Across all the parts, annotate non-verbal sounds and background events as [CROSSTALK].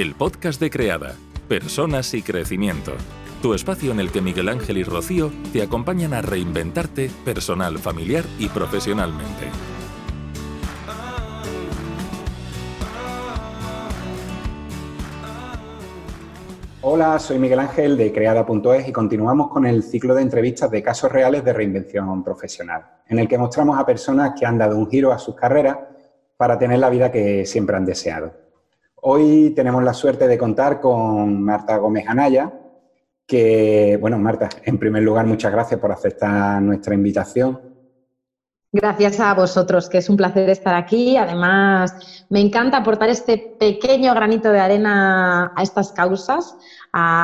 el podcast de Creada, Personas y Crecimiento. Tu espacio en el que Miguel Ángel y Rocío te acompañan a reinventarte personal, familiar y profesionalmente. Hola, soy Miguel Ángel de Creada.es y continuamos con el ciclo de entrevistas de casos reales de reinvención profesional, en el que mostramos a personas que han dado un giro a sus carreras para tener la vida que siempre han deseado. Hoy tenemos la suerte de contar con Marta Gómez Anaya, que, bueno, Marta, en primer lugar, muchas gracias por aceptar nuestra invitación. Gracias a vosotros, que es un placer estar aquí. Además, me encanta aportar este pequeño granito de arena a estas causas.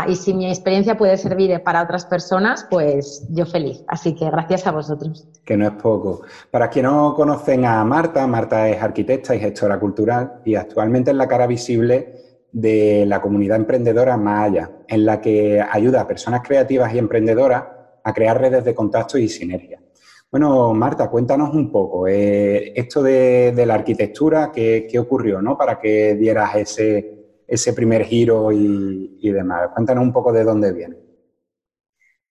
Y si mi experiencia puede servir para otras personas, pues yo feliz. Así que gracias a vosotros. Que no es poco. Para quienes no conocen a Marta, Marta es arquitecta y gestora cultural y actualmente es la cara visible de la comunidad emprendedora Maya, en la que ayuda a personas creativas y emprendedoras a crear redes de contacto y sinergia. Bueno, Marta, cuéntanos un poco, eh, esto de, la arquitectura, ¿qué, ocurrió ¿no? para que dieras ese, ese primer giro y, y, demás? Cuéntanos un poco de dónde viene.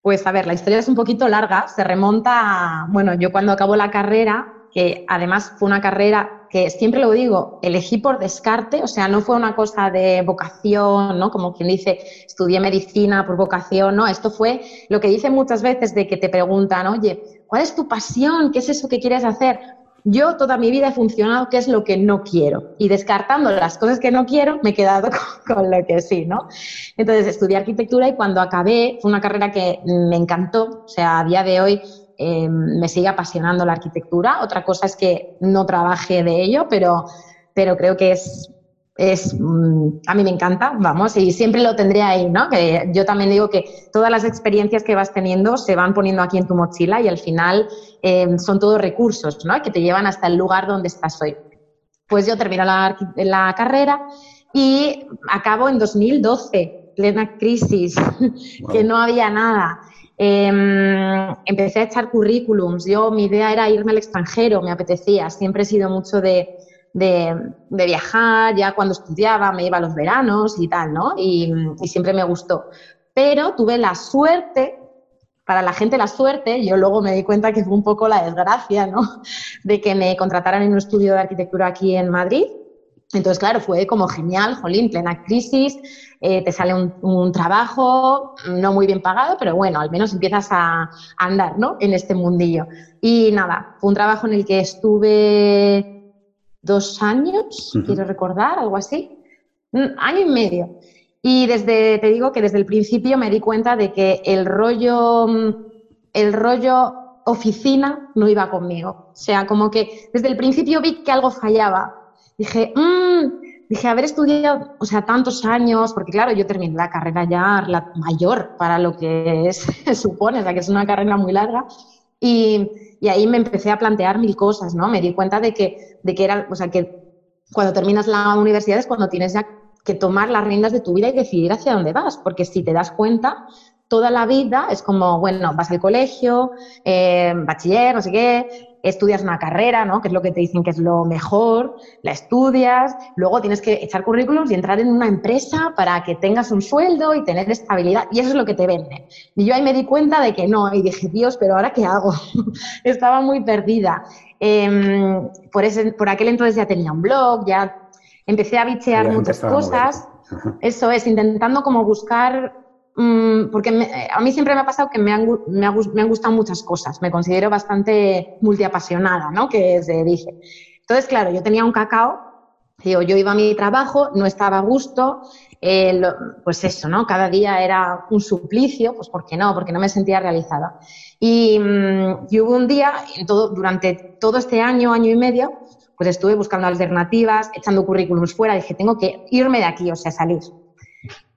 Pues a ver, la historia es un poquito larga, se remonta a, bueno, yo cuando acabo la carrera, que además fue una carrera que siempre lo digo, elegí por descarte, o sea, no fue una cosa de vocación, ¿no? Como quien dice, estudié medicina por vocación, no, esto fue lo que dicen muchas veces de que te preguntan, oye, ¿Cuál es tu pasión? ¿Qué es eso que quieres hacer? Yo toda mi vida he funcionado qué es lo que no quiero y descartando las cosas que no quiero me he quedado [LAUGHS] con, lo que sí, ¿no? Entonces estudié arquitectura y cuando acabé fue una carrera que me encantó, o sea, a día de hoy eh, me sigue apasionando la arquitectura. Otra cosa es que no trabaje de ello, pero, pero creo que es es, mm, a mí me encanta, vamos, y siempre lo tendré ahí, ¿no? Que yo también digo que todas las experiencias que vas teniendo se van poniendo aquí en tu mochila y al final eh, son todos recursos, ¿no? Que te llevan hasta el lugar donde estás hoy. Pues yo termino la, la carrera y acabo en 2012, plena crisis, [LAUGHS] que no había nada. Em, empecé a echar currículums. Yo, mi idea era irme al extranjero, me apetecía. Siempre he sido mucho de, de, viajar, ya cuando estudiaba me iba a los veranos y tal, ¿no? Y, siempre me gustó. Pero tuve la suerte, para la gente la suerte, yo luego me di cuenta que fue un poco la desgracia, ¿no? [LAUGHS] De que me contrataran en un estudio de arquitectura aquí en Madrid. Entonces, claro, fue como genial, jolín, plena crisis, eh, te sale un, trabajo no muy bien pagado, pero bueno, al menos empiezas a, a andar, ¿no? En este mundillo. Y nada, fue un trabajo en el que estuve dos años, quiero recordar, algo así, año y medio. Y desde, te digo que desde el principio me di cuenta de que el rollo, el rollo oficina no iba conmigo. O sea, como que desde el principio vi que algo fallaba. Dije, mmm, dije, haber estudiado, o sea, tantos años, porque claro, yo terminé la carrera ya la mayor para lo que se [LAUGHS] supone, o sea, que es una carrera muy larga. Y, y ahí me empecé a plantear mil cosas, ¿no? Me di cuenta de que, de que era, o sea, que cuando terminas la universidad es cuando tienes ya que tomar las riendas de tu vida y decidir hacia dónde vas, porque si te das cuenta, toda la vida es como, bueno, vas al colegio, eh, bachiller, no sé qué, estudias una carrera, ¿no? Que es lo que te dicen que es lo mejor, la estudias, luego tienes que echar currículums y entrar en una empresa para que tengas un sueldo y tener estabilidad, y eso es lo que te venden. Y yo ahí me di cuenta de que no, y dije, Dios, pero ahora qué hago? [LAUGHS] Estaba muy perdida. Em, por, ese, por aquel entonces ya tenía un blog, ya empecé a bichear muchas cosas. [LAUGHS] Eso es, intentando como buscar Mm, porque a mí siempre me ha pasado que me han, me, han, gustado muchas cosas, me considero bastante multiapasionada, ¿no? Que se dije. Entonces, claro, yo tenía un cacao, yo iba a mi trabajo, no estaba a gusto, eh, pues eso, ¿no? Cada día era un suplicio, pues ¿por qué no? Porque no me sentía realizada. Y, mm, y hubo un día, todo, durante todo este año, año y medio, pues estuve buscando alternativas, echando currículums fuera, dije, tengo que irme de aquí, o sea, salir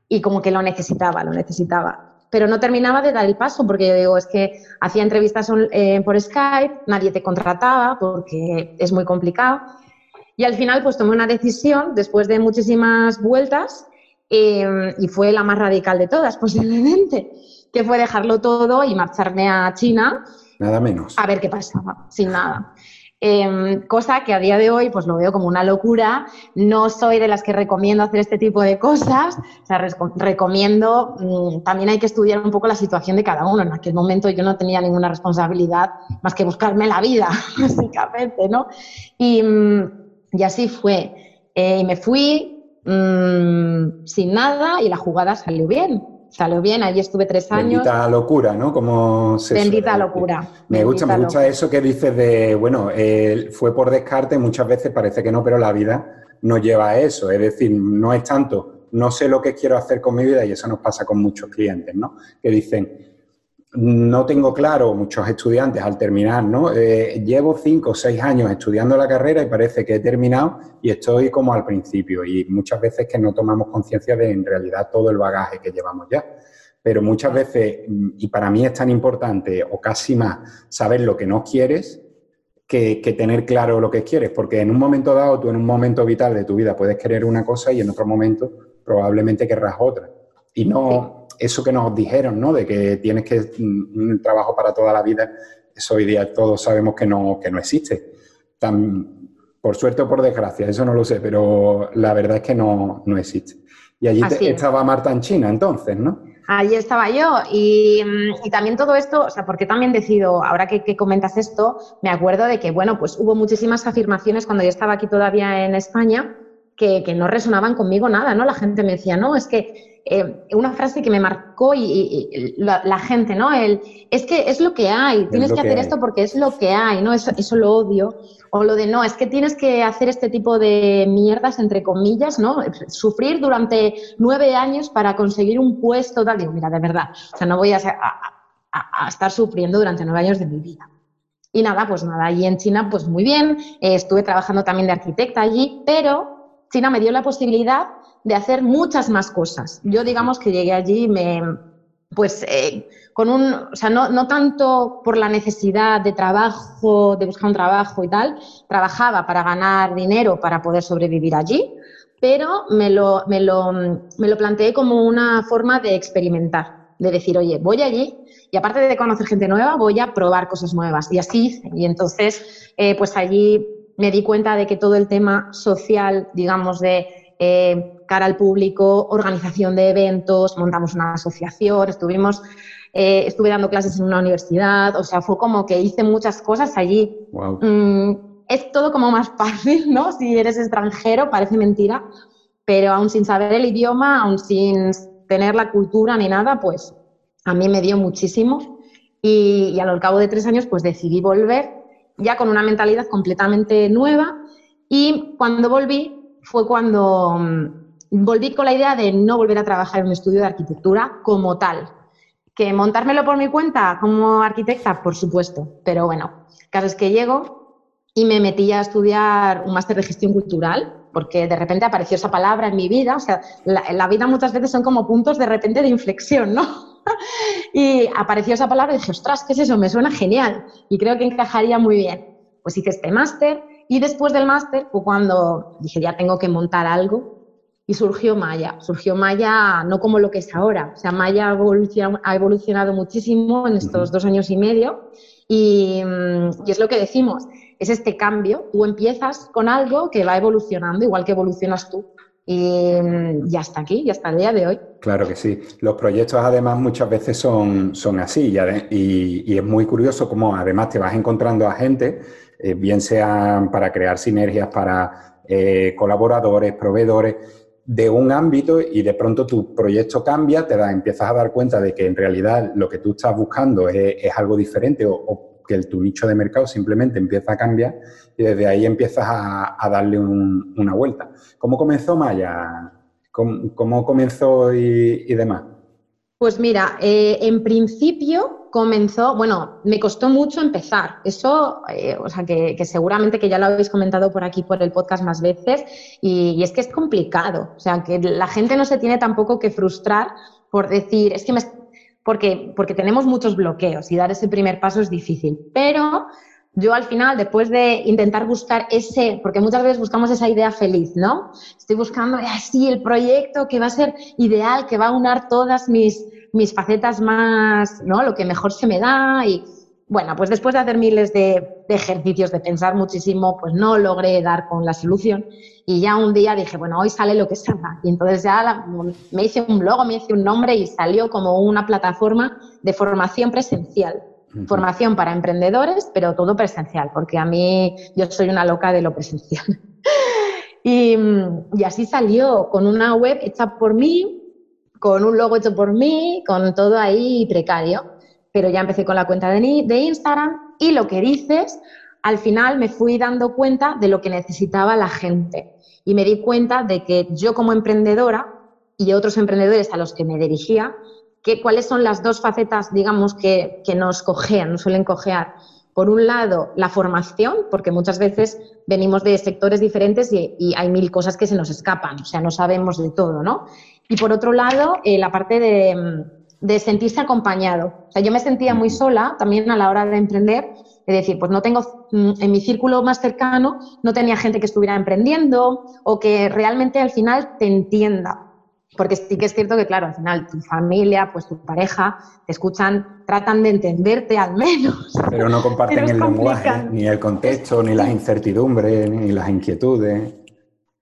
y como que lo necesitaba, lo necesitaba. Pero no terminaba de dar el paso porque yo digo, es que hacía entrevistas eh, por Skype, nadie te contrataba porque es muy complicado. Y al final pues tomé una decisión después de muchísimas vueltas em, y fue la más radical de todas [LAUGHS] posiblemente, que fue dejarlo todo y marcharme a China. Nada menos. A ver qué pasaba, sin nada. Em, cosa que a día de hoy pues lo veo como una locura. No soy de las que recomiendo hacer este tipo de cosas. O sea, recomiendo, mm, también hay que estudiar un poco la situación de cada uno. En aquel momento yo no tenía ninguna responsabilidad más que buscarme la vida, [LAUGHS] básicamente, ¿no? Y, mm, y así fue. Eh, y me fui mmm, sin nada y la jugada salió bien salió bien, allí estuve tres años. Bendita locura, ¿no? Como se Bendita locura. Me gusta, me gusta eso que dices de, bueno, fue por descarte, muchas veces parece que no, pero la vida nos lleva a eso. Es decir, no es tanto, no sé lo que quiero hacer con mi vida y eso nos pasa con muchos clientes, ¿no? Que dicen, no tengo claro, muchos estudiantes al terminar, ¿no? Eh, llevo cinco o seis años estudiando la carrera y parece que he terminado y estoy como al principio y muchas veces que no tomamos conciencia de en realidad todo el bagaje que llevamos ya. Pero muchas veces, y para mí es tan importante o casi más, saber lo que no quieres que, que tener claro lo que quieres, porque en un momento dado, tú en un momento vital de tu vida puedes querer una cosa y en otro momento probablemente querrás otra. Y no, eso que nos dijeron, ¿no? De que tienes que mm, un trabajo para toda la vida, eso hoy día todos sabemos que no, que no existe. Tan, por suerte o por desgracia, eso no lo sé, pero la verdad es que no, no existe. Y allí estaba Marta en China entonces, ¿no? Allí estaba yo y, mm, y, también todo esto, o sea, porque también decido, ahora que, que, comentas esto, me acuerdo de que, bueno, pues hubo muchísimas afirmaciones cuando yo estaba aquí todavía en España que, que no resonaban conmigo nada, ¿no? La gente me decía, no, es que eh, una frase que me marcó y, la, gente, ¿no? El, es que es lo que hay, tienes que, hacer esto porque es lo que hay, ¿no? Eso, eso lo odio. O lo de, no, es que tienes que hacer este tipo de mierdas, entre comillas, ¿no? Sufrir durante nueve años para conseguir un puesto, tal. Digo, mira, de verdad, o sea, no voy a, a, estar sufriendo durante nueve años de mi vida. Y nada, pues nada, allí en China, pues muy bien, eh, estuve trabajando también de arquitecta allí, pero China me dio la posibilidad de hacer muchas más cosas. Yo digamos que llegué allí me, pues eh, con un, o sea, no, no, tanto por la necesidad de trabajo, de buscar un trabajo y tal, trabajaba para ganar dinero para poder sobrevivir allí, pero me lo, me lo, me lo planteé como una forma de experimentar, de decir, oye, voy allí y aparte de conocer gente nueva, voy a probar cosas nuevas. Y así Y entonces, eh, pues allí me di cuenta de que todo el tema social, digamos, de eh, cara al público, organización de eventos, montamos una asociación, estuvimos, eh, estuve dando clases en una universidad, o sea, fue como que hice muchas cosas allí. Mm, es todo como más [LAUGHS] fácil, ¿no? Si eres extranjero, parece mentira, pero aún sin saber el idioma, aún sin tener la cultura ni nada, pues a mí me dio muchísimo y, y al cabo de tres años pues decidí volver ya con una mentalidad completamente nueva y cuando volví fue cuando mm, volví con la idea de no volver a trabajar en un estudio de arquitectura como tal. Que montármelo por mi cuenta como arquitecta, por supuesto, pero bueno, caso es que llego y me metí a estudiar un máster de gestión cultural, porque de repente apareció esa palabra en mi vida, o sea, la, la vida muchas veces son como puntos de repente de inflexión, ¿no? [LAUGHS] y apareció esa palabra y dije, ostras, ¿qué es eso? Me suena genial y creo que encajaría muy bien. Pues hice este máster y después del máster fue cuando dije, ya tengo que montar algo y surgió Maya. Surgió Maya no como lo que es ahora. O sea, Maya ha evolucionado muchísimo en estos dos años y medio y, mm, y, es lo que decimos, es este cambio. Tú empiezas con algo que va evolucionando, igual que evolucionas tú. Y mm, ya está aquí, ya está el día de hoy. Claro que sí. Los proyectos además muchas veces son, son así y, y es muy curioso cómo además te vas encontrando a gente eh, bien sean para crear sinergias para eh, colaboradores, proveedores de un ámbito y de pronto tu proyecto cambia, te da, empiezas a dar cuenta de que en realidad lo que tú estás buscando es, algo diferente o, que tu nicho de mercado simplemente empieza a cambiar y desde ahí empiezas a, darle una vuelta. ¿Cómo comenzó Maya? ¿Cómo, comenzó y demás? Pues mira, eh, en principio comenzó, bueno, me costó mucho empezar. Eso, eh, o sea, que, seguramente que ya lo habéis comentado por aquí, por el podcast más veces, y, es que es complicado. O sea, que la gente no se tiene tampoco que frustrar por decir, es que me... Porque, porque tenemos muchos bloqueos y dar ese primer paso es difícil. Pero yo al final, después de intentar buscar ese, porque muchas veces buscamos esa idea feliz, ¿no? Estoy buscando, así el proyecto que va a ser ideal, que va a unar todas mis, mis facetas más, ¿no? Lo que mejor se me da y, bueno, pues después de hacer miles de, ejercicios, de pensar muchísimo, pues no logré dar con la solución. Y ya un día dije, bueno, hoy sale lo que salga. Y entonces ya me hice un blog, me hice un nombre y salió como una plataforma de formación presencial. Formación para emprendedores, pero todo presencial, porque a mí yo soy una loca de lo presencial. [LAUGHS] y, y así salió, con una web hecha por mí, con un logo hecho por mí, con todo ahí precario pero ya empecé con la cuenta de, de Instagram y lo que dices, al final me fui dando cuenta de lo que necesitaba la gente y me di cuenta de que yo como emprendedora y otros emprendedores a los que me dirigía, que, cuáles son las dos facetas, digamos, que, que nos cojean, nos suelen cojear. Por un lado, la formación, porque muchas veces venimos de sectores diferentes y, hay mil cosas que se nos escapan, o sea, no sabemos de todo, ¿no? Y por otro lado, eh, la parte de, de sentirse acompañado. O sea, yo me sentía muy sola también a la hora de emprender, es decir, pues no tengo, mm, en mi círculo más cercano, no tenía gente que estuviera emprendiendo o que realmente al final te entienda. Porque sí que es cierto que, claro, al final tu familia, pues tu pareja, te escuchan, tratan de entenderte al menos. Pero no [LAUGHS] comparten el lenguaje, ni el contexto, ni las incertidumbres, ni las inquietudes.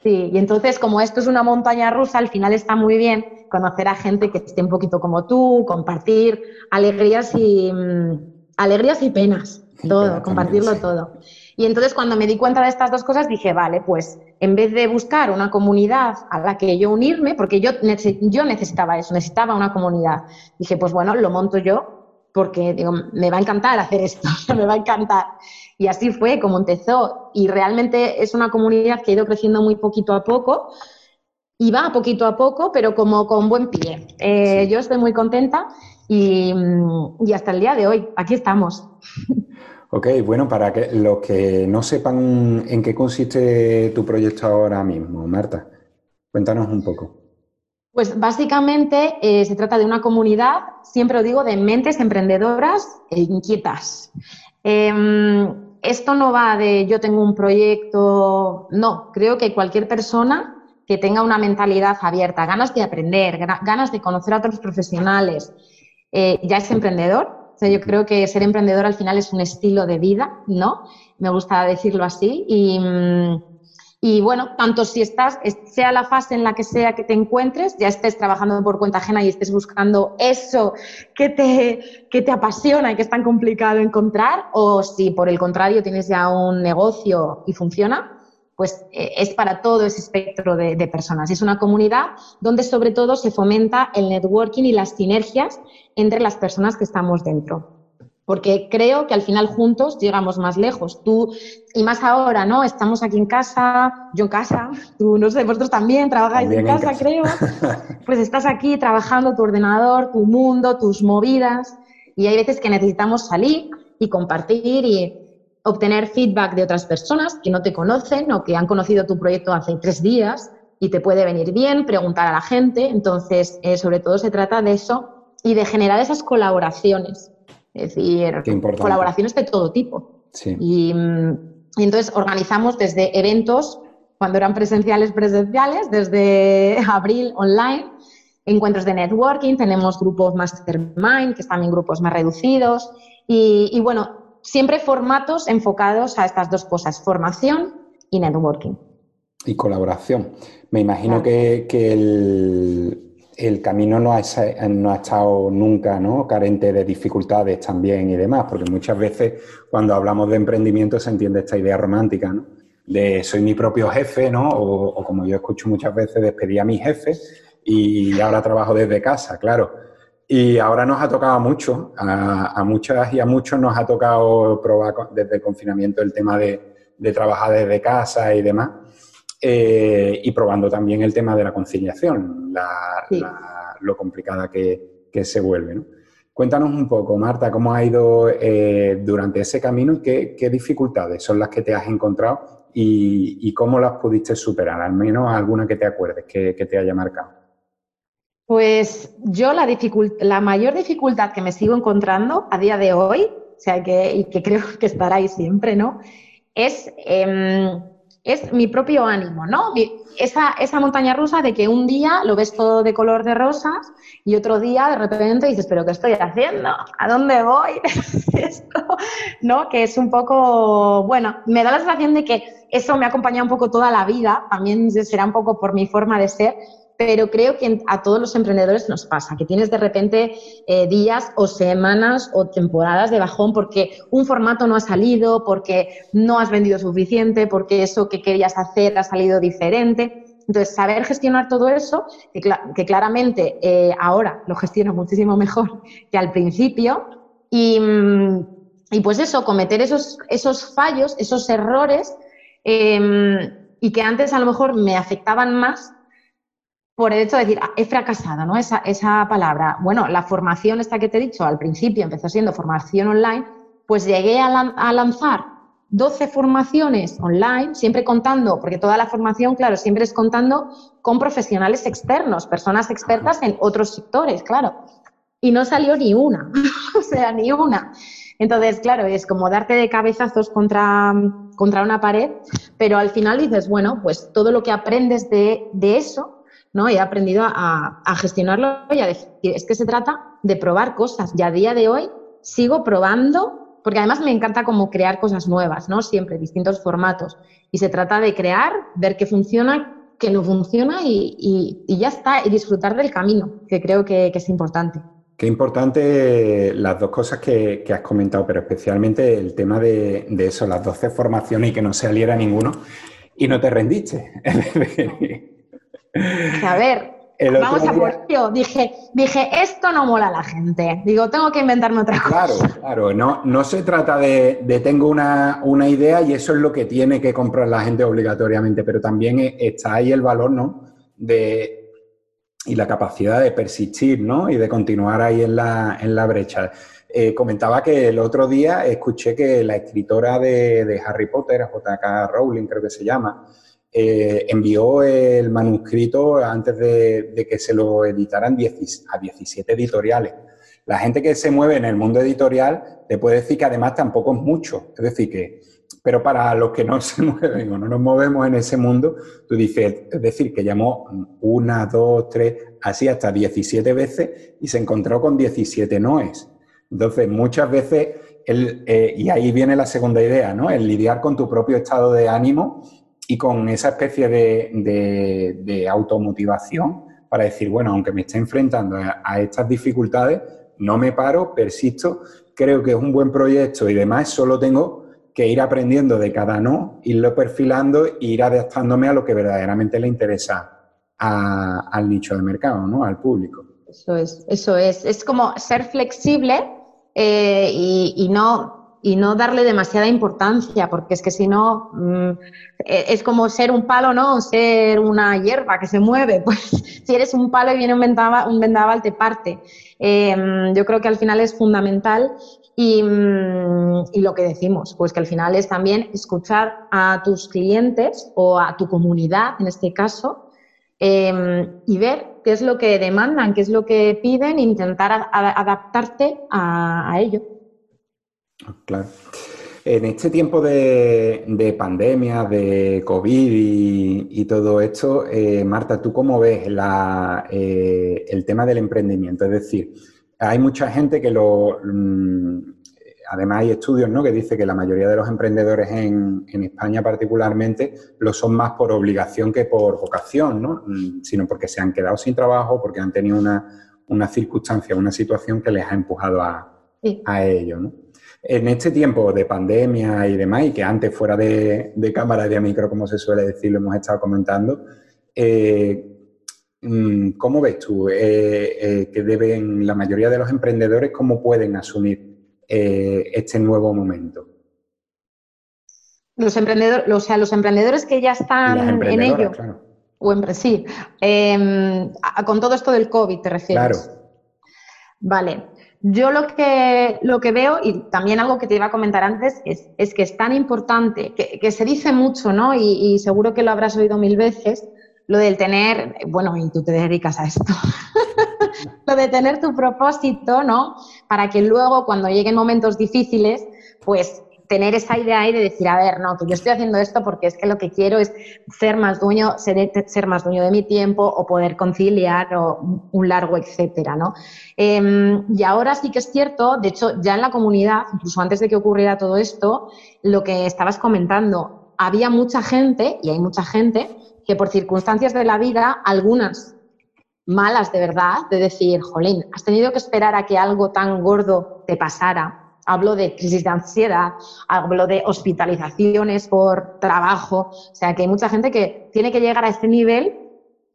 Sí, y entonces como esto es una montaña rusa, al final está muy bien conocer a gente que esté un poquito como tú, compartir alegrías y, mm, alegrías y penas, todo, compartirlo todo. Y entonces cuando me di cuenta de estas dos cosas dije, vale, pues en vez de buscar una comunidad a la que yo unirme, porque yo, yo necesitaba eso, necesitaba una comunidad, dije, pues bueno, lo monto yo porque digo, me va a encantar hacer esto, [LAUGHS] me va a encantar. Y así fue como empezó. Y realmente es una comunidad que ha ido creciendo muy poquito a poco y va poquito a poco, pero como con buen pie. Eh, yo estoy muy contenta y, hasta el día de hoy, aquí estamos. Ok, bueno, para que los que no sepan en qué consiste tu proyecto ahora mismo, Marta, cuéntanos un poco. Pues básicamente eh, se trata de una comunidad, siempre lo digo, de mentes emprendedoras e inquietas. Em, esto no va de yo tengo un proyecto, no, creo que cualquier persona que tenga una mentalidad abierta, ganas de aprender, ganas de conocer a otros profesionales, eh, ya es emprendedor. O sea, yo creo que ser emprendedor al final es un estilo de vida, ¿no? Me gusta decirlo así. Y, mm, y bueno, tanto si estás, sea la fase en la que sea que te encuentres, ya estés trabajando por cuenta ajena y estés buscando eso que te, que te apasiona y que es tan complicado encontrar, o si por el contrario tienes ya un negocio y funciona, pues eh, es para todo ese espectro de, personas. Es una comunidad donde sobre todo se fomenta el networking y las sinergias entre las personas que estamos dentro. Porque creo que al final juntos llegamos más lejos. Tú, y más ahora, ¿no? Estamos aquí en casa, yo en casa, [LAUGHS] tú, no sé, vosotros también trabajáis en, casa, creo. [LAUGHS] Pues estás aquí trabajando tu ordenador, tu mundo, tus movidas. Y hay veces que necesitamos salir y compartir y, obtener feedback de otras personas que no te conocen o que han conocido tu proyecto hace tres días y te puede venir bien preguntar a la gente. Entonces, eh, sobre todo se trata de eso y de generar esas colaboraciones. Es decir, colaboraciones de todo tipo. Y, y, entonces organizamos desde eventos, cuando eran presenciales, presenciales, desde [LAUGHS] abril online, encuentros de networking, tenemos grupos mastermind, que están en grupos más reducidos. Y, y bueno, siempre formatos enfocados a estas dos cosas, formación y networking. Y colaboración. Me imagino que, el, camino no ha, estado nunca carente de dificultades también y demás, porque muchas veces cuando hablamos de emprendimiento se entiende esta idea romántica, ¿no? de soy mi propio jefe, ¿no? O, o como yo escucho muchas veces, despedí a mi jefe y ahora trabajo desde casa, claro y ahora nos ha tocado mucho, a, muchas y a muchos nos ha tocado probar desde el confinamiento el tema de, trabajar desde casa y demás, eh, y probando también el tema de la conciliación, lo complicada que, se vuelve. Cuéntanos un poco, Marta, cómo ha ido eh, durante ese camino y qué, dificultades son las que te has encontrado y, cómo las pudiste superar, al menos alguna que te acuerdes que te haya marcado. Pues yo la, la mayor dificultad que me sigo encontrando a día de hoy, o sea, que, y que creo que estará ahí siempre, ¿no? Es em, es mi propio ánimo, ¿no? esa, esa montaña rusa de que un día lo ves todo de color de rosas y otro día de repente dices, pero ¿qué estoy haciendo? ¿A dónde voy? [LAUGHS] Esto, ¿no? Que es un poco, bueno, me da la sensación de que eso me ha acompañado un poco toda la vida, también será un poco por mi forma de ser, pero creo que a todos los emprendedores nos pasa, que tienes de repente eh, días o semanas o temporadas de bajón porque un formato no ha salido, porque no has vendido suficiente, porque eso que querías hacer ha salido diferente. Entonces, saber gestionar todo eso, que, claramente eh, ahora lo gestiono muchísimo mejor [LAUGHS] que al principio, y, mm, pues eso, cometer esos, esos fallos, esos errores, em, y que antes a lo mejor me afectaban más por el hecho de decir, ah, he fracasado, ¿no? Esa, esa palabra. Bueno, la formación esta que te he dicho al principio empezó siendo formación online, pues llegué a, a lanzar 12 formaciones online, siempre contando, porque toda la formación, claro, siempre es contando con profesionales externos, personas expertas en otros sectores, claro. Y no salió ni una, [LAUGHS] o sea, ni una. Entonces, claro, es como darte de cabezazos contra, contra una pared, pero al final dices, bueno, pues todo lo que aprendes de, de eso ¿no? He aprendido a, gestionarlo y a decir, es que se trata de probar cosas. Y a día de hoy sigo probando, porque además me encanta como crear cosas nuevas, ¿no? Siempre, distintos formatos. Y se trata de crear, ver qué funciona, qué no funciona y, ya está, y disfrutar del camino, que creo que, es importante. Qué importante las dos cosas que, has comentado, pero especialmente el tema de, eso, las 12 formaciones y que no saliera ninguno y no te rendiste. [LAUGHS] A ver, [LAUGHS] vamos a por ello. Dije, dije, esto no mola a la gente. Digo, tengo que inventarme otra cosa. Claro, claro. No, no se trata de, tengo una, idea y eso es lo que tiene que comprar la gente obligatoriamente, pero también está ahí el valor, ¿no? De, y la capacidad de persistir, ¿no? Y de continuar ahí en la, en la brecha. Eh, comentaba que el otro día escuché que la escritora de, de Harry Potter, J.K. Rowling creo que se llama, eh, envió el manuscrito antes de, que se lo editaran a 17 editoriales. La gente que se mueve en el mundo editorial te puede decir que además tampoco es mucho. Es decir, que, pero para los que no [LAUGHS] se mueven o no nos movemos en ese mundo, tú dices, es decir, que llamó una, dos, tres, así hasta 17 veces y se encontró con 17 noes. Entonces, muchas veces, eh, y ahí viene la segunda idea, ¿no? El lidiar con tu propio estado de ánimo y con esa especie de, automotivación para decir, bueno, aunque me esté enfrentando a, estas dificultades, no me paro, persisto, creo que es un buen proyecto y demás, solo tengo que ir aprendiendo de cada no, irlo perfilando e ir adaptándome a lo que verdaderamente le interesa al nicho de mercado, ¿no? Al público. Eso es, eso es. Es como ser flexible eh, y, no y no darle demasiada importancia, porque es que si no, mm, e, es como ser un palo, ¿no? Ser una hierba que se mueve. [LAUGHS] Pues si eres un palo y viene un vendaval, te parte. Em, yo creo que al final es fundamental y, mm, y, lo que decimos, pues que al final es también escuchar a tus clientes o a tu comunidad, en este caso, em, y ver qué es lo que demandan, qué es lo que piden, e intentar adaptarte a ello. Claro. En este tiempo de, pandemia, de COVID y, todo esto, eh, Marta, ¿tú cómo ves eh, el tema del emprendimiento? Es decir, hay mucha gente que lo... Mm, además hay estudios ¿no? que dicen que la mayoría de los emprendedores en, España particularmente lo son más por obligación que por vocación, ¿no? Mm, sino porque se han quedado sin trabajo, porque han tenido una, circunstancia, una situación que les ha empujado a, a ello. ¿no? En este tiempo de pandemia y demás, y que antes fuera de, cámara y de micro, como se suele decir, lo hemos estado comentando, eh, mm, ¿cómo ves tú eh, eh, que deben la mayoría de los emprendedores, cómo pueden asumir este nuevo momento? Los emprendedores, o sea, los emprendedores que ya están en ello. O en, sí, em, con todo esto del COVID, ¿te refieres? Claro. Vale. Yo lo que, lo que veo, y también algo que te iba a comentar antes, es, que es tan importante, que, se dice mucho, ¿no? Y, seguro que lo habrás oído mil veces, lo del tener, bueno, y tú te dedicas a esto, [LAUGHS] lo de tener tu propósito, ¿no? Para que luego, cuando lleguen momentos difíciles, pues tener esa idea ahí de decir, a ver, no, que yo estoy haciendo esto porque es que lo que quiero es ser más dueño, ser, ser más dueño de mi tiempo o poder conciliar o un largo etcétera, ¿no? Em, y ahora sí que es cierto, de hecho, ya en la comunidad, incluso antes de que ocurriera todo esto, lo que estabas comentando, había mucha gente, y hay mucha gente, que por circunstancias de la vida, algunas malas de verdad, de decir, jolín, has tenido que esperar a que algo tan gordo te pasara hablo de crisis de ansiedad, hablo de hospitalizaciones por trabajo, o sea que hay mucha gente que tiene que llegar a este nivel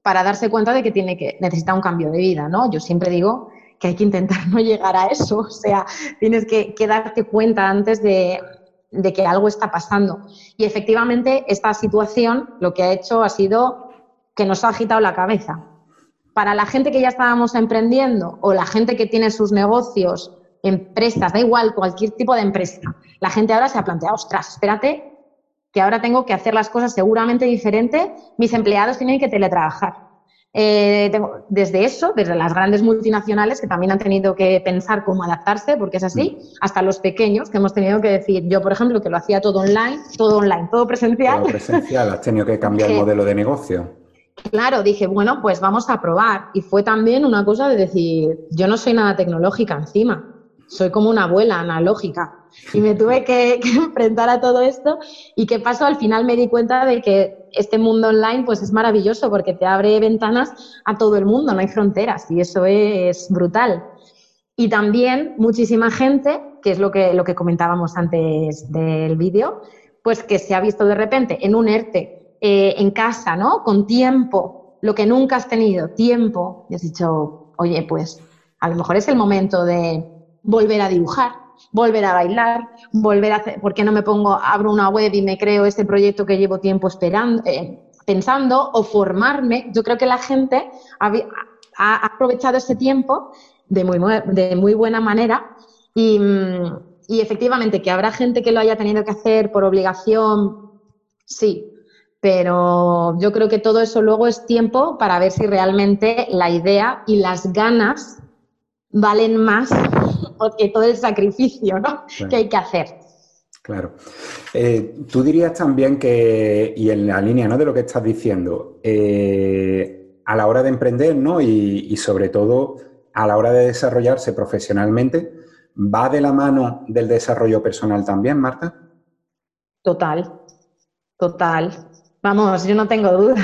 para darse cuenta de que tiene que necesita un cambio de vida, ¿no? Yo siempre digo que hay que intentar [LAUGHS] no llegar a eso, o sea, tienes que, darte cuenta antes de, de que algo está pasando. Y efectivamente esta situación lo que ha hecho ha sido que nos ha agitado la cabeza. Para la gente que ya estábamos emprendiendo o la gente que tiene sus negocios empresas, da igual, cualquier tipo de empresa. La gente ahora se ha planteado, ostras, espérate, que ahora tengo que hacer las cosas seguramente diferente, mis empleados tienen que teletrabajar. Eh, desde eso, desde las grandes multinacionales que también han tenido que pensar cómo adaptarse, porque es así, mm. hasta los pequeños que hemos tenido que decir, yo por ejemplo, que lo hacía todo online, todo online, todo presencial. Todo presencial, has tenido que cambiar el [LAUGHS] modelo de negocio. Claro, dije, bueno, pues vamos a probar. Y fue también una cosa de decir, yo no soy nada tecnológica encima soy como una abuela analógica. Y me tuve que, enfrentar a todo esto. ¿Y qué pasó? Al final me di cuenta de que este mundo online pues es maravilloso porque te abre ventanas a todo el mundo, no hay fronteras y eso es brutal. Y también muchísima gente, que es lo que, lo que comentábamos antes del vídeo, pues que se ha visto de repente en un ERTE, eh, en casa, ¿no? Con tiempo, lo que nunca has tenido, tiempo, y has dicho, oye, pues a lo mejor es el momento de, volver a dibujar, volver a bailar, volver a hacer, ¿por qué no me pongo, abro una web y me creo este proyecto que llevo tiempo esperando, eh, pensando o formarme? Yo creo que la gente ha, aprovechado ese tiempo de muy, buena manera y efectivamente que habrá gente que lo haya tenido que hacer por obligación, sí, pero yo creo que todo eso luego es tiempo para ver si realmente la idea y las ganas valen más que todo el sacrificio que hay que hacer. Claro. Eh, tú dirías también que, y en la línea ¿no? de lo que estás diciendo, eh, a la hora de emprender ¿no? y, sobre todo a la hora de desarrollarse profesionalmente, ¿va de la mano del desarrollo personal también, Marta? Total, total. Vamos, yo no tengo duda.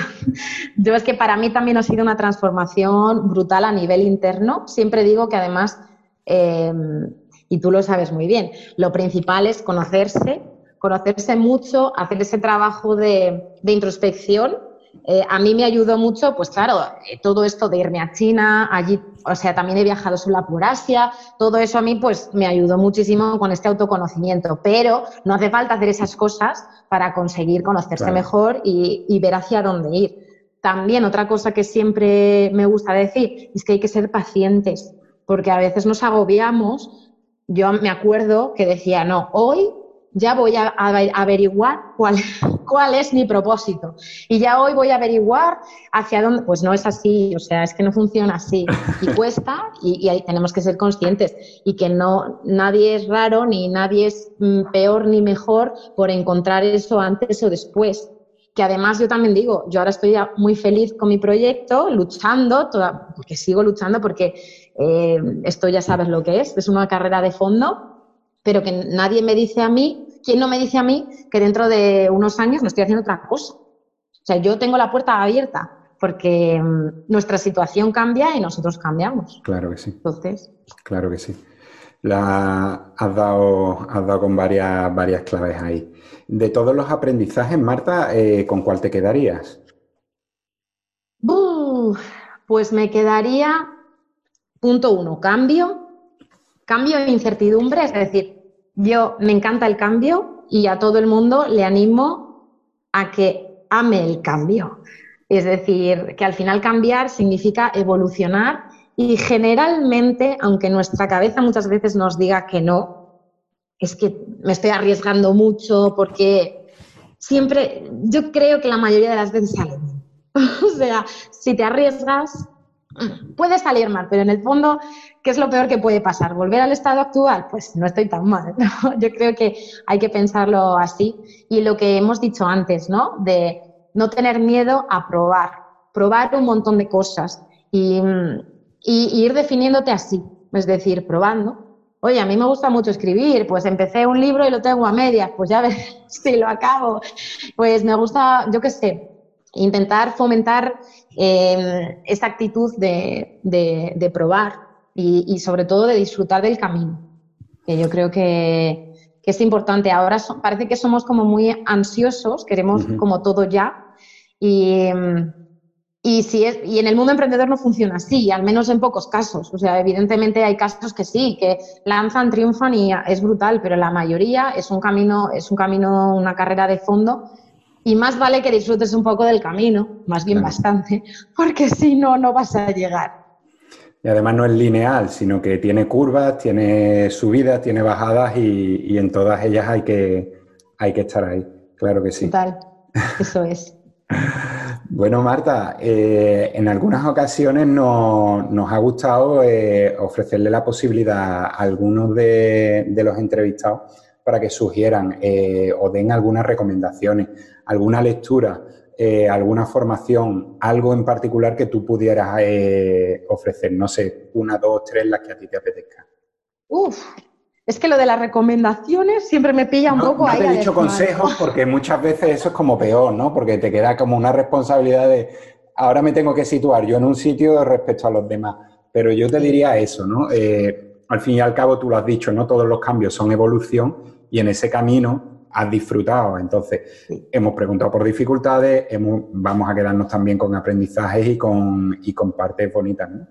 Yo es que para mí también ha sido una transformación brutal a nivel interno. Siempre digo que además Em, y tú lo sabes muy bien. Lo principal es conocerse, conocerse mucho, hacer ese trabajo de, introspección. Eh, a mí me ayudó mucho, pues claro, eh, todo esto de irme a China, allí, o sea, también he viajado sola por Asia, todo eso a mí pues me ayudó muchísimo con este autoconocimiento, pero no hace falta hacer esas cosas para conseguir conocerse mejor y, y ver hacia dónde ir. También otra cosa que siempre me gusta decir es que hay que ser pacientes porque a veces nos agobiamos. Yo me acuerdo que decía, no, hoy ya voy a, averiguar cuál, [LAUGHS] cuál es mi propósito. Y ya hoy voy a averiguar hacia dónde. Pues no es así, o sea, es que no funciona así. Y [LAUGHS] cuesta, y, ahí tenemos que ser conscientes. Y que no, nadie es raro, ni nadie es mm, peor ni mejor por encontrar eso antes o después que además yo también digo, yo ahora estoy muy feliz con mi proyecto, luchando, toda, porque sigo luchando, porque eh, esto ya sabes lo que es, es una carrera de fondo, pero que nadie me dice a mí, ¿quién no me dice a mí que dentro de unos años no estoy haciendo otra cosa? O sea, yo tengo la puerta abierta porque mm, nuestra situación cambia y nosotros cambiamos. Claro que sí. Entonces. Claro que sí. La, has, dado, has dado con varias, varias claves ahí. De todos los aprendizajes, Marta, eh, ¿con cuál te quedarías? pues me quedaría, punto uno, cambio, cambio e incertidumbre, es decir, yo me encanta el cambio y a todo el mundo le animo a que ame el cambio. Es decir, que al final cambiar significa evolucionar y generalmente, aunque nuestra cabeza muchas veces nos diga que no, es que me estoy arriesgando mucho porque siempre, yo creo que la mayoría de las veces sale [LAUGHS] o sea, si te arriesgas, [LAUGHS] puede salir mal, pero en el fondo, ¿qué es lo peor que puede pasar? ¿Volver al estado actual? Pues no estoy tan mal. [LAUGHS] Yo creo que hay que pensarlo así. Y lo que hemos dicho antes, ¿no? De no tener miedo a probar, probar un montón de cosas y, y ir definiéndote así, es decir, probando Oye, a mí me gusta mucho escribir, pues empecé un libro y lo tengo a medias, pues ya [LAUGHS] ves si lo acabo. Pues me gusta, yo qué sé, intentar fomentar eh, esa actitud de, probar y, sobre todo de disfrutar del camino, que yo creo que, es importante. Ahora parece que somos como muy ansiosos, queremos como todo ya y y, si es, y en el mundo emprendedor no funciona así, al menos en pocos casos. O sea, evidentemente hay casos que sí, que lanzan, triunfan y es brutal, pero la mayoría es un camino, es un camino, una carrera de fondo. Y más vale que disfrutes un poco del camino, más bien bastante, porque [LAUGHS] si no, no vas a llegar. Y además no es lineal, sino que tiene curvas, tiene subidas, tiene bajadas y, y en todas ellas hay que, hay que estar ahí. Claro que sí. Total, eso es. [LAUGHS] Bueno, Marta, eh, en algunas ocasiones nos ha gustado eh, ofrecerle la posibilidad a algunos de, los entrevistados para que sugieran eh, o den algunas recomendaciones, alguna lectura, alguna formación, algo en particular que tú pudieras ofrecer. No sé, una, dos, tres, las que a ti te apetezca. Uf, es que lo de las recomendaciones siempre me pilla un poco no te he dicho consejos porque muchas veces eso es como peor, ¿no? Porque te queda como una responsabilidad de ahora me tengo que situar yo en un sitio respecto a los demás. Pero yo te diría eso, ¿no? Eh, al fin y al cabo tú lo has dicho, no todos los cambios son evolución y en ese camino has disfrutado. Entonces, hemos preguntado por dificultades, vamos a quedarnos también con aprendizajes y con, y con partes bonitas, ¿no?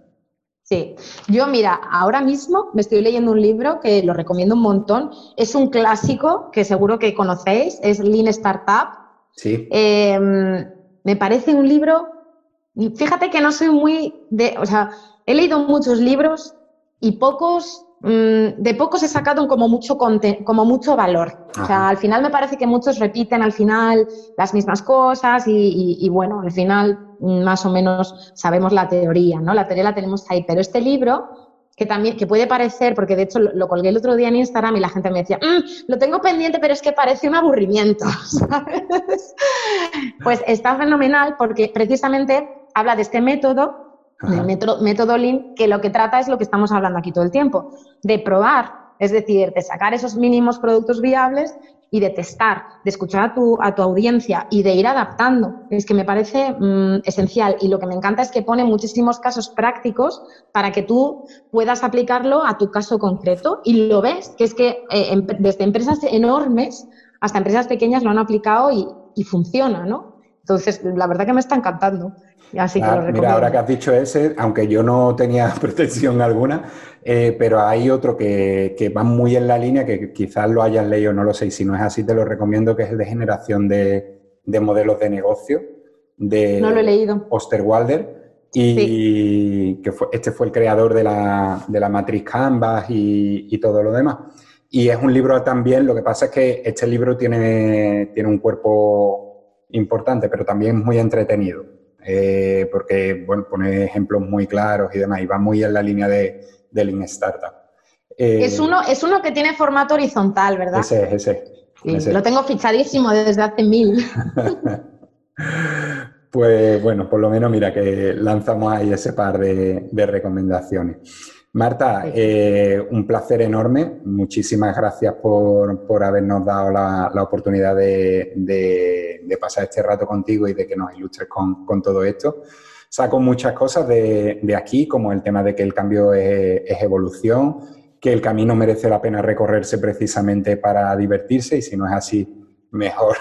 Sí, yo mira, ahora mismo me estoy leyendo un libro que lo recomiendo un montón. Es un clásico que seguro que conocéis, es Lean Startup. Sí. Em, me parece un libro, fíjate que no soy muy de, o sea, he leído muchos libros y pocos de pocos he sacado como mucho, como mucho valor. O sea, al final me parece que muchos repiten al final las mismas cosas y, bueno, al final mm, más o menos sabemos la teoría, ¿no? La teoría la tenemos ahí. Pero este libro, que también, que puede parecer, porque de hecho lo, colgué el otro día en Instagram y la gente me decía, mm, lo tengo pendiente, pero es que parece un aburrimiento, [LAUGHS] ¿sabes? Pues está fenomenal porque precisamente habla de este método el método, método Lean, que lo que trata es lo que estamos hablando aquí todo el tiempo, de probar, es decir, de sacar esos mínimos productos viables y de testar, de escuchar a tu, a tu audiencia y de ir adaptando. Es que me parece mm, esencial y lo que me encanta es que pone muchísimos casos prácticos para que tú puedas aplicarlo a tu caso concreto y lo ves, que es que eh, desde empresas enormes hasta empresas pequeñas lo han aplicado y, y funciona, ¿no? Entonces, la verdad que me está encantando. Así que lo mira, ahora que has dicho ese, aunque yo no tenía [LAUGHS] pretensión alguna, eh, pero hay otro que, que, va muy en la línea, que quizás lo hayas leído, no lo sé, y si no es así te lo recomiendo, que es el de generación de, modelos de negocio, de no lo he leído. Osterwalder, y que fue, este fue el creador de la, de la matriz Canvas y, y, todo lo demás. Y es un libro también, lo que pasa es que este libro tiene, tiene un cuerpo importante, pero también muy entretenido. Eh, porque bueno, pone ejemplos muy claros y demás, y va muy en la línea de, del Lean Startup. Eh, es, uno, es uno que tiene formato horizontal, ¿verdad? Ese, ese. ese. Lo tengo fichadísimo desde hace mil. [LAUGHS] pues bueno, por lo menos mira que lanzamos ahí ese par de, de recomendaciones. Marta, eh, un placer enorme. Muchísimas gracias por, habernos dado la, oportunidad de, pasar este rato contigo y de que nos ilustres con, todo esto. Saco muchas cosas de, aquí, como el tema de que el cambio es, evolución, que el camino merece la pena recorrerse precisamente para divertirse y si no es así, mejor.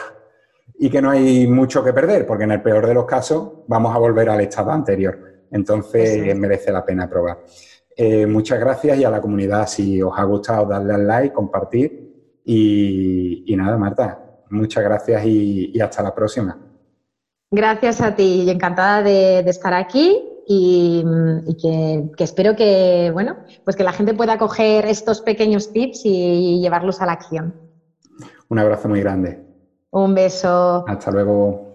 Y que no hay mucho que perder, porque en el peor de los casos vamos a volver al estado anterior. Entonces merece la pena probar. Eh, muchas gracias y a la comunidad, si os ha gustado, darle al like, compartir. Y, nada, Marta, muchas gracias y, hasta la próxima. Gracias a ti y encantada de, estar aquí y, que, que, espero que, bueno, pues que la gente pueda coger estos pequeños tips y llevarlos a la acción. Un abrazo muy grande. Un beso. Hasta luego.